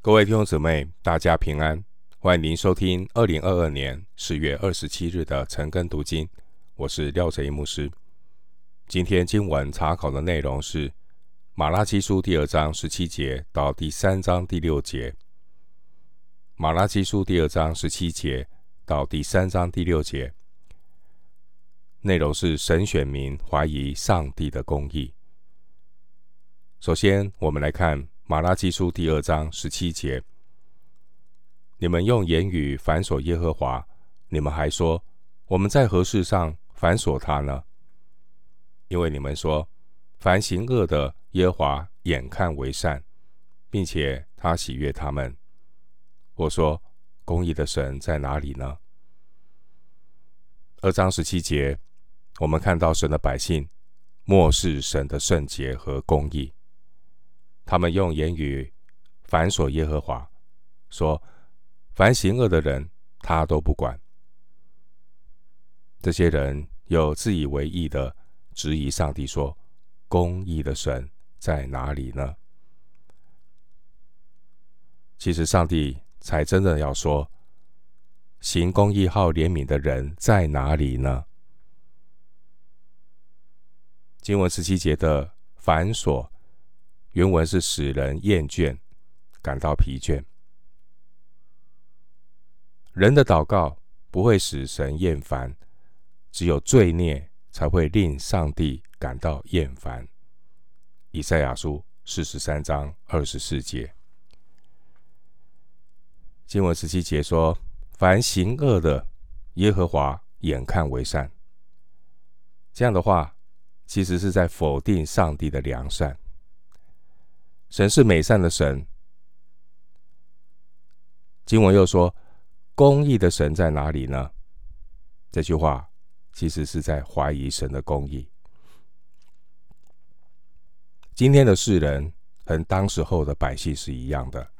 各位弟兄姊妹，大家平安！欢迎您收听二零二二年四月二十七日的晨更读经。我是廖哲一牧师。今天经文查考的内容是马拉基书第二章十七节到第三章第六节。马拉基书第二章十七节到第三章第六节，内容是神选民怀疑上帝的公义。首先，我们来看。马拉基书第二章十七节：你们用言语反锁耶和华，你们还说我们在何事上反锁他呢？因为你们说凡行恶的耶和华眼看为善，并且他喜悦他们。我说公义的神在哪里呢？二章十七节，我们看到神的百姓漠视神的圣洁和公义。他们用言语反锁耶和华，说：“凡行恶的人，他都不管。”这些人又自以为义的质疑上帝，说：“公义的神在哪里呢？”其实，上帝才真的要说：“行公义、好怜悯的人在哪里呢？”经文十七节的反锁。原文是使人厌倦，感到疲倦。人的祷告不会使神厌烦，只有罪孽才会令上帝感到厌烦。以赛亚书四十三章二十四节，经文十七节说：“凡行恶的，耶和华眼看为善。”这样的话，其实是在否定上帝的良善。神是美善的神。经文又说：“公义的神在哪里呢？”这句话其实是在怀疑神的公义。今天的世人和当时候的百姓是一样的，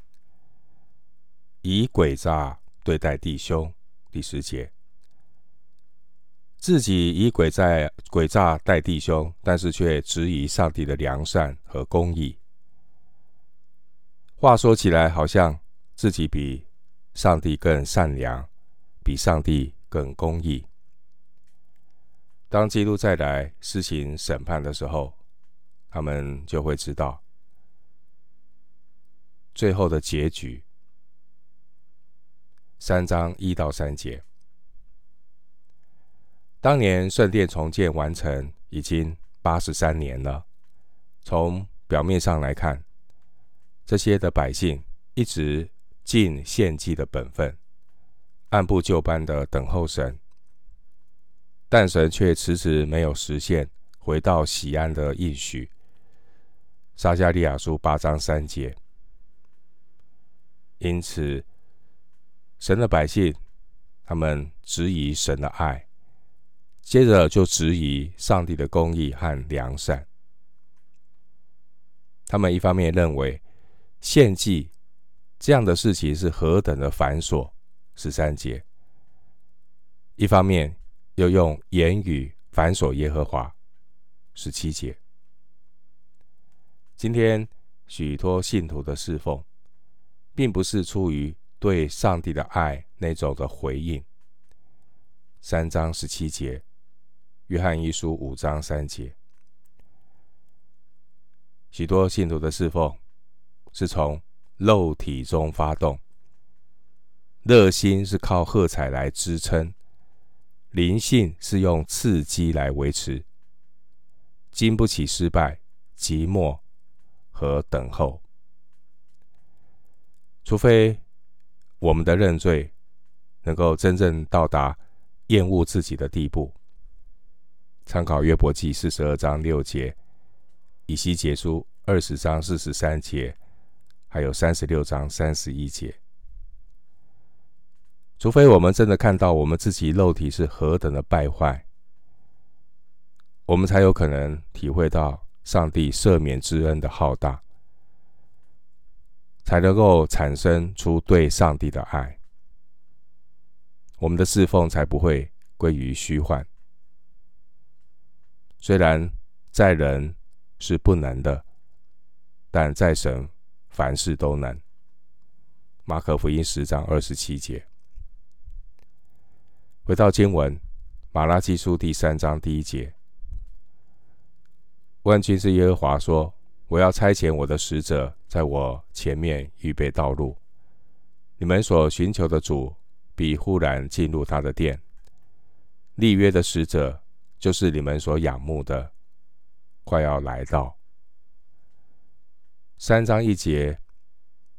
以诡诈对待弟兄。第十节，自己以诡诈诡诈待弟兄，但是却质疑上帝的良善和公义。话说起来，好像自己比上帝更善良，比上帝更公义。当基督再来施行审判的时候，他们就会知道最后的结局。三章一到三节，当年圣殿重建完成已经八十三年了。从表面上来看，这些的百姓一直尽献祭的本分，按部就班的等候神，但神却迟迟没有实现回到喜安的应许。撒加利亚书八章三节。因此，神的百姓他们质疑神的爱，接着就质疑上帝的公义和良善。他们一方面认为，献祭这样的事情是何等的繁琐，十三节。一方面又用言语烦琐耶和华，十七节。今天许多信徒的侍奉，并不是出于对上帝的爱那种的回应。三章十七节，约翰一书五章三节，许多信徒的侍奉。是从肉体中发动，热心是靠喝彩来支撑，灵性是用刺激来维持，经不起失败、寂寞和等候。除非我们的认罪能够真正到达厌恶自己的地步。参考约伯记四十二章六节，以西结书二十章四十三节。还有三十六章三十一节，除非我们真的看到我们自己肉体是何等的败坏，我们才有可能体会到上帝赦免之恩的浩大，才能够产生出对上帝的爱，我们的侍奉才不会归于虚幻。虽然在人是不能的，但在神。凡事都能。马可福音十章二十七节。回到经文，马拉基书第三章第一节，万军之耶和华说：“我要差遣我的使者在我前面预备道路，你们所寻求的主必忽然进入他的殿。立约的使者就是你们所仰慕的，快要来到。”三章一节，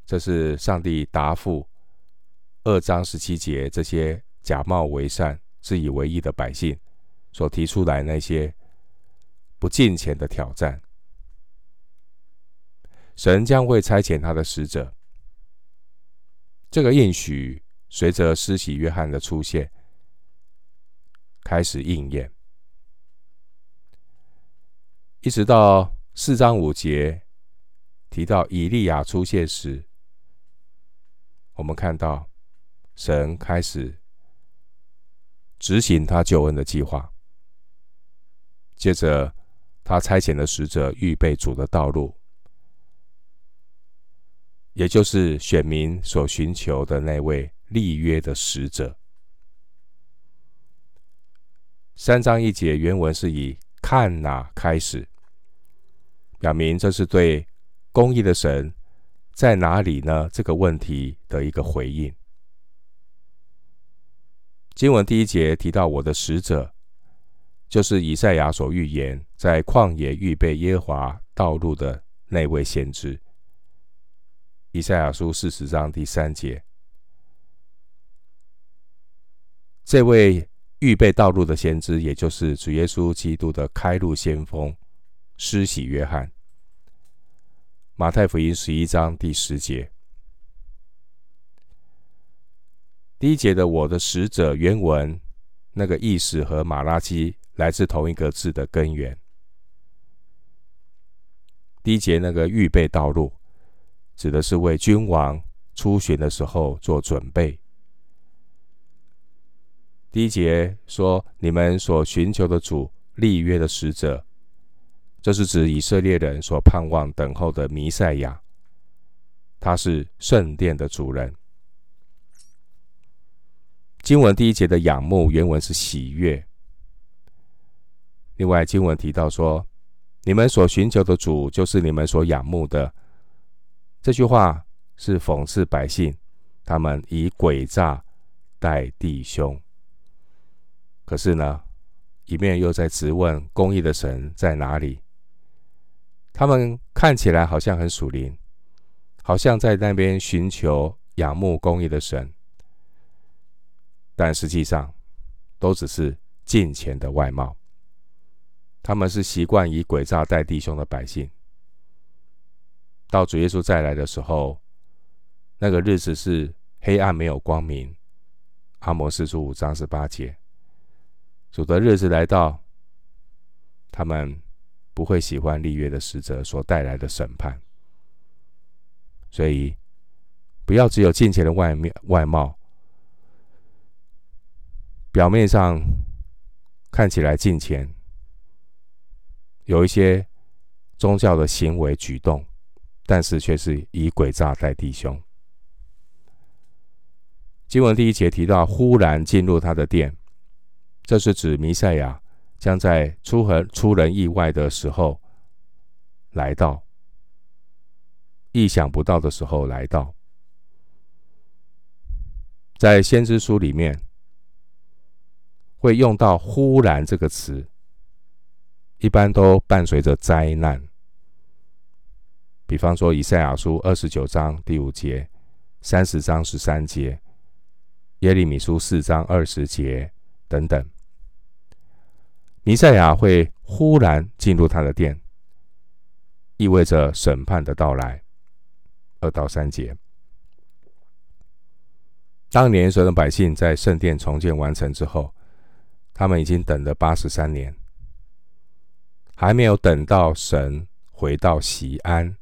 这是上帝答复二章十七节这些。假冒为善、自以为义的百姓所提出来那些不敬虔的挑战，神将会差遣他的使者。这个应许随着施洗约翰的出现开始应验，一直到四章五节提到以利亚出现时，我们看到神开始。执行他救恩的计划。接着，他差遣的使者预备主的道路，也就是选民所寻求的那位立约的使者。三章一节原文是以“看哪”开始，表明这是对公义的神在哪里呢？这个问题的一个回应。经文第一节提到我的使者，就是以赛亚所预言在旷野预备耶和华道路的那位先知。以赛亚书四十章第三节，这位预备道路的先知，也就是主耶稣基督的开路先锋施洗约翰。马太福音十一章第十节。第一节的“我的使者”原文那个意思和马拉基来自同一个字的根源。第一节那个预备道路，指的是为君王出巡的时候做准备。第一节说：“你们所寻求的主立约的使者”，这是指以色列人所盼望等候的弥赛亚，他是圣殿的主人。经文第一节的仰慕原文是喜悦。另外，经文提到说：“你们所寻求的主，就是你们所仰慕的。”这句话是讽刺百姓，他们以诡诈待弟兄。可是呢，一面又在质问公义的神在哪里？他们看起来好像很属灵，好像在那边寻求仰慕公义的神。但实际上，都只是敬虔的外貌。他们是习惯以诡诈待弟兄的百姓。到主耶稣再来的时候，那个日子是黑暗没有光明。阿摩斯书五章十八节，主的日子来到，他们不会喜欢立约的使者所带来的审判。所以，不要只有敬虔的外面外貌。表面上看起来敬虔，有一些宗教的行为举动，但是却是以诡诈待弟兄。经文第一节提到，忽然进入他的殿，这是指弥赛亚将在出和出人意外的时候来到，意想不到的时候来到，在先知书里面。会用到“忽然”这个词，一般都伴随着灾难。比方说，以赛亚书二十九章第五节、三十章十三节、耶利米书四章二十节等等，弥赛亚会忽然进入他的殿，意味着审判的到来。二到三节，当年所有的百姓在圣殿重建完成之后。他们已经等了八十三年，还没有等到神回到西安。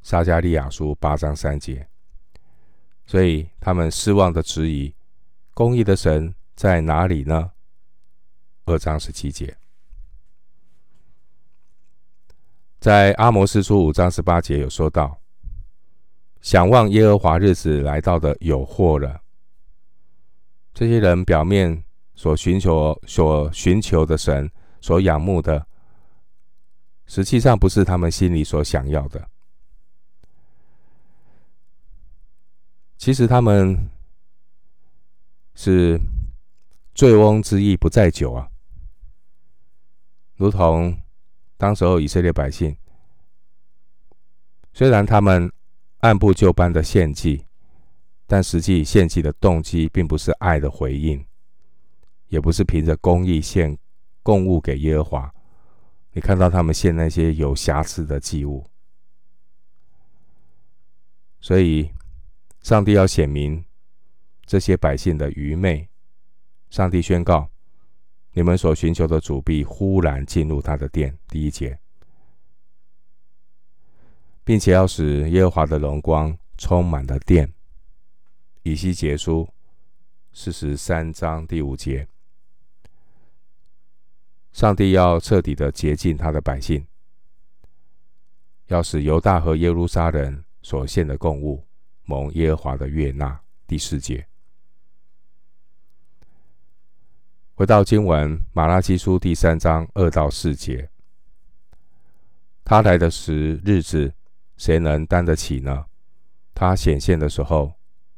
撒迦利亚书八章三节，所以他们失望的质疑：公义的神在哪里呢？二章十七节，在阿摩斯书五章十八节有说到：想望耶和华日子来到的有祸了。这些人表面所寻求、所寻求的神，所仰慕的，实际上不是他们心里所想要的。其实他们是醉翁之意不在酒啊，如同当时候以色列百姓，虽然他们按部就班的献祭。但实际献祭的动机并不是爱的回应，也不是凭着公义献供物给耶和华。你看到他们献那些有瑕疵的祭物，所以上帝要显明这些百姓的愚昧。上帝宣告：你们所寻求的主必忽然进入他的殿。第一节，并且要使耶和华的荣光充满了殿。以西结书四十三章第五节，上帝要彻底的洁净他的百姓，要使犹大和耶路撒冷所献的供物蒙耶和华的悦纳。第四节，回到经文，马拉基书第三章二到四节，他来的时日子，谁能担得起呢？他显现的时候。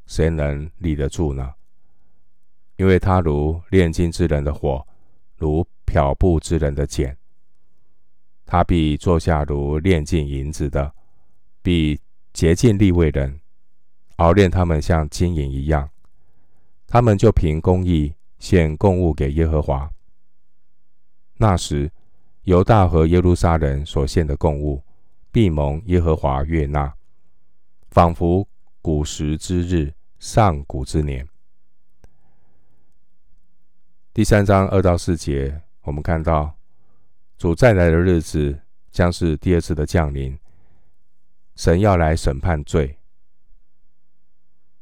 谁能立得住呢？因为他如炼金之人的火，如漂布之人的碱。他必坐下如炼尽银子的，必竭尽力为人，熬炼他们像金银一样。他们就凭公义献供物给耶和华。那时，犹大和耶路撒冷所献的供物，必蒙耶和华悦纳，仿佛。古时之日，上古之年。第三章二到四节，我们看到主再来的日子将是第二次的降临。神要来审判罪。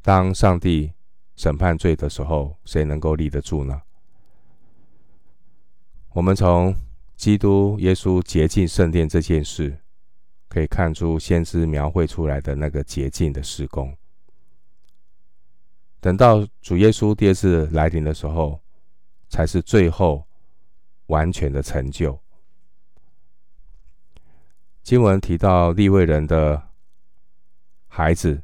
当上帝审判罪的时候，谁能够立得住呢？我们从基督耶稣洁净圣殿这件事。可以看出先知描绘出来的那个洁净的施工。等到主耶稣第二次来临的时候，才是最后完全的成就。经文提到立位人的孩子，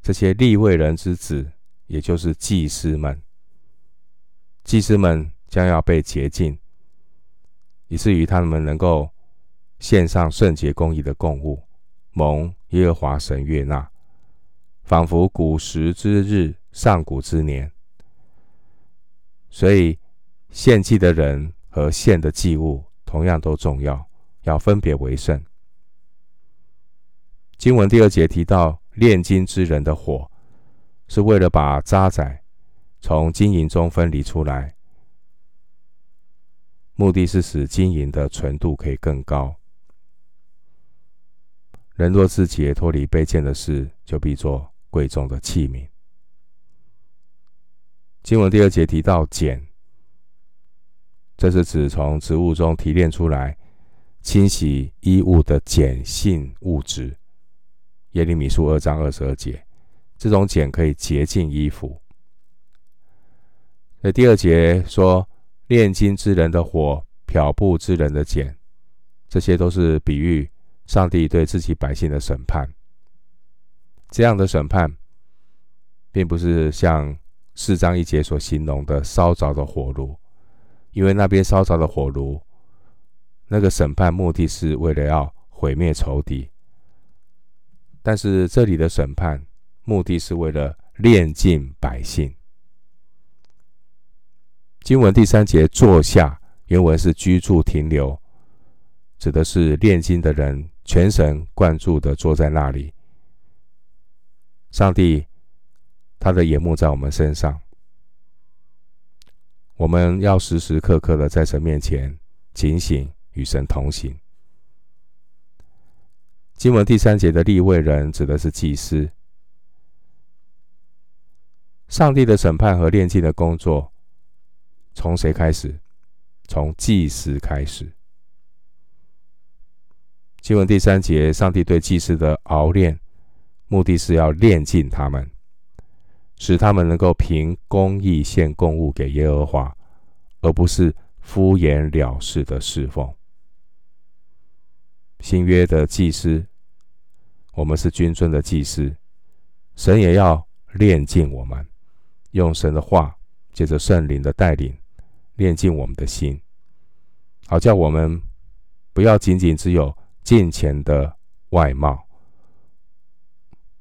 这些立位人之子，也就是祭司们，祭司们将要被洁净，以至于他们能够。献上圣洁公义的供物，蒙耶和华神悦纳，仿佛古时之日，上古之年。所以献祭的人和献的祭物同样都重要，要分别为圣。经文第二节提到炼金之人的火，是为了把渣滓从金银中分离出来，目的是使金银的纯度可以更高。人若自洁脱离卑贱的事，就必做贵重的器皿。经文第二节提到碱，这是指从植物中提炼出来清洗衣物的碱性物质。耶利米书二章二十二节，这种碱可以洁净衣服。在第二节说炼金之人的火，漂布之人的碱，这些都是比喻。上帝对自己百姓的审判，这样的审判，并不是像四章一节所形容的烧着的火炉，因为那边烧着的火炉，那个审判目的是为了要毁灭仇敌，但是这里的审判目的是为了炼尽百姓。经文第三节坐下，原文是居住停留，指的是炼金的人。全神贯注的坐在那里，上帝他的眼目在我们身上，我们要时时刻刻的在神面前警醒，与神同行。经文第三节的立位人指的是祭司，上帝的审判和炼净的工作从谁开始？从祭司开始。经文第三节，上帝对祭司的熬炼，目的是要炼净他们，使他们能够凭公义献供物给耶和华，而不是敷衍了事的侍奉。新约的祭司，我们是君尊的祭司，神也要炼净我们，用神的话，借着圣灵的带领，炼净我们的心，好叫我们不要仅仅只有金钱的外貌，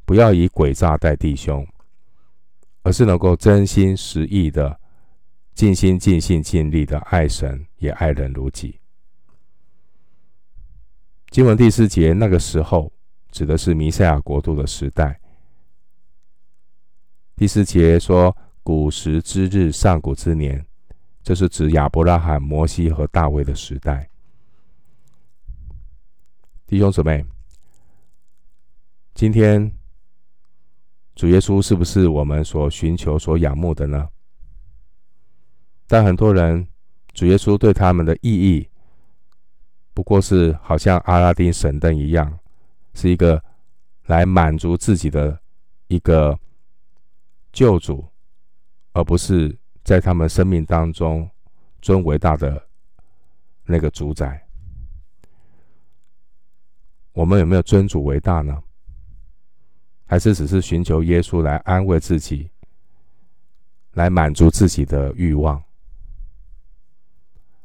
不要以诡诈待弟兄，而是能够真心实意的、尽心尽性尽力的爱神，也爱人如己。经文第四节，那个时候指的是弥赛亚国度的时代。第四节说古时之日，上古之年，这是指亚伯拉罕、摩西和大卫的时代。弟兄姊妹，今天主耶稣是不是我们所寻求、所仰慕的呢？但很多人，主耶稣对他们的意义。不过是好像阿拉丁神灯一样，是一个来满足自己的一个救主，而不是在他们生命当中尊伟大的那个主宰。我们有没有尊主为大呢？还是只是寻求耶稣来安慰自己，来满足自己的欲望？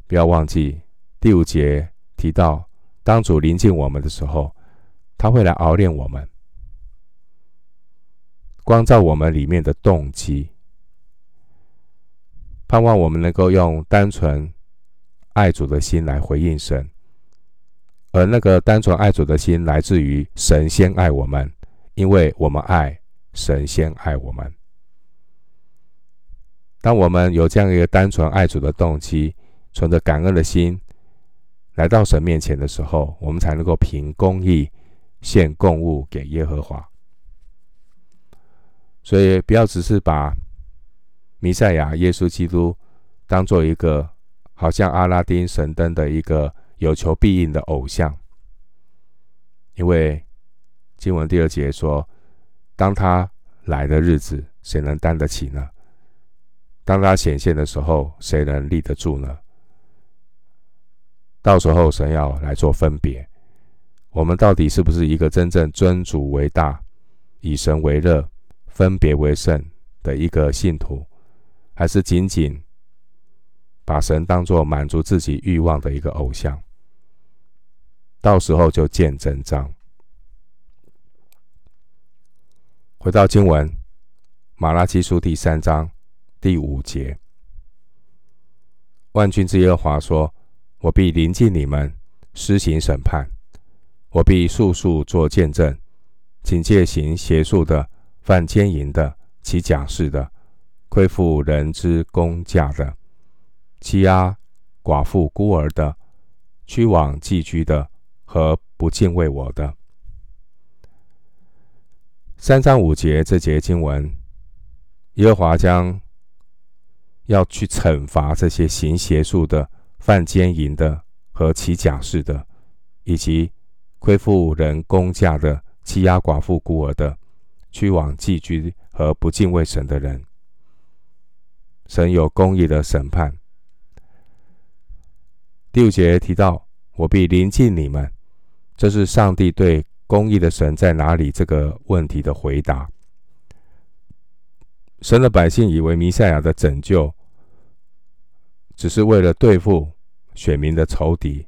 不要忘记第五节。提到，当主临近我们的时候，他会来熬炼我们，光照我们里面的动机，盼望我们能够用单纯爱主的心来回应神。而那个单纯爱主的心，来自于神先爱我们，因为我们爱神先爱我们。当我们有这样一个单纯爱主的动机，存着感恩的心。来到神面前的时候，我们才能够凭公义献供物给耶和华。所以，不要只是把弥赛亚耶稣基督当做一个好像阿拉丁神灯的一个有求必应的偶像，因为经文第二节说：“当他来的日子，谁能担得起呢？当他显现的时候，谁能立得住呢？”到时候神要来做分别，我们到底是不是一个真正尊主为大、以神为乐、分别为圣的一个信徒，还是仅仅把神当作满足自己欲望的一个偶像？到时候就见真章。回到经文，马拉基书第三章第五节，万军之耶和华说。我必临近你们，施行审判；我必速速作见证，警戒行邪术的、犯奸淫的、起假誓的、亏负人之工价的、欺压寡妇孤儿的、屈枉寄居的和不敬畏我的。三章五节这节经文，耶和华将要去惩罚这些行邪术的。犯奸淫的和起假誓的，以及亏负人工价的、欺压寡妇孤儿的、屈枉寄居和不敬畏神的人，神有公义的审判。第五节提到：“我必临近你们。”这是上帝对公义的神在哪里这个问题的回答。神的百姓以为弥赛亚的拯救只是为了对付。选民的仇敌，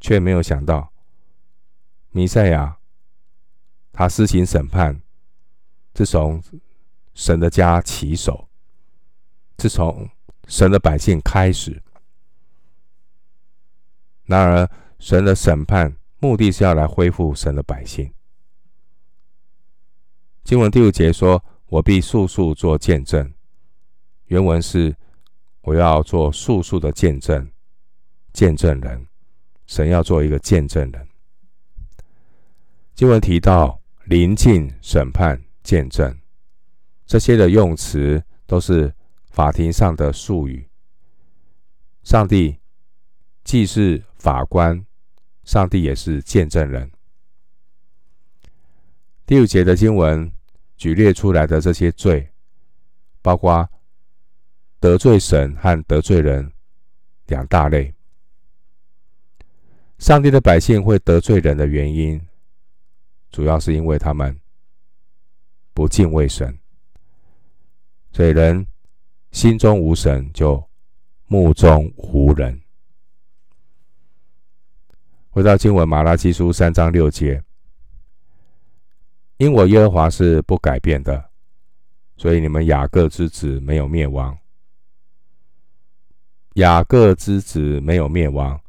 却没有想到，弥赛亚他施行审判，自从神的家起手，自从神的百姓开始。然而，神的审判目的是要来恢复神的百姓。经文第五节说：“我必速速做见证。”原文是：“我要做速速的见证。”见证人，神要做一个见证人。经文提到临近、审判、见证这些的用词，都是法庭上的术语。上帝既是法官，上帝也是见证人。第五节的经文举列出来的这些罪，包括得罪神和得罪人两大类。上帝的百姓会得罪人的原因，主要是因为他们不敬畏神，所以人心中无神，就目中无人。回到经文，马拉基书三章六节，因我耶和华是不改变的，所以你们雅各之子没有灭亡。雅各之子没有灭亡。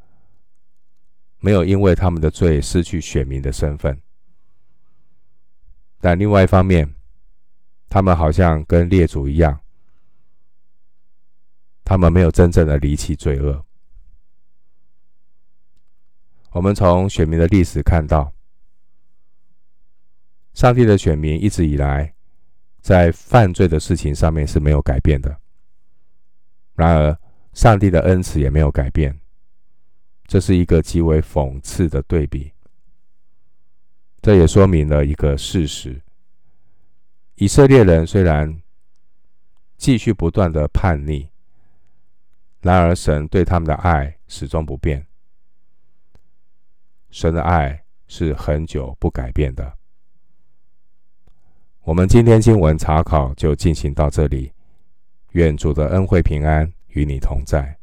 没有因为他们的罪失去选民的身份，但另外一方面，他们好像跟列祖一样，他们没有真正的离弃罪恶。我们从选民的历史看到，上帝的选民一直以来在犯罪的事情上面是没有改变的，然而上帝的恩慈也没有改变。这是一个极为讽刺的对比。这也说明了一个事实：以色列人虽然继续不断的叛逆，然而神对他们的爱始终不变。神的爱是恒久不改变的。我们今天经文查考就进行到这里。愿主的恩惠平安与你同在。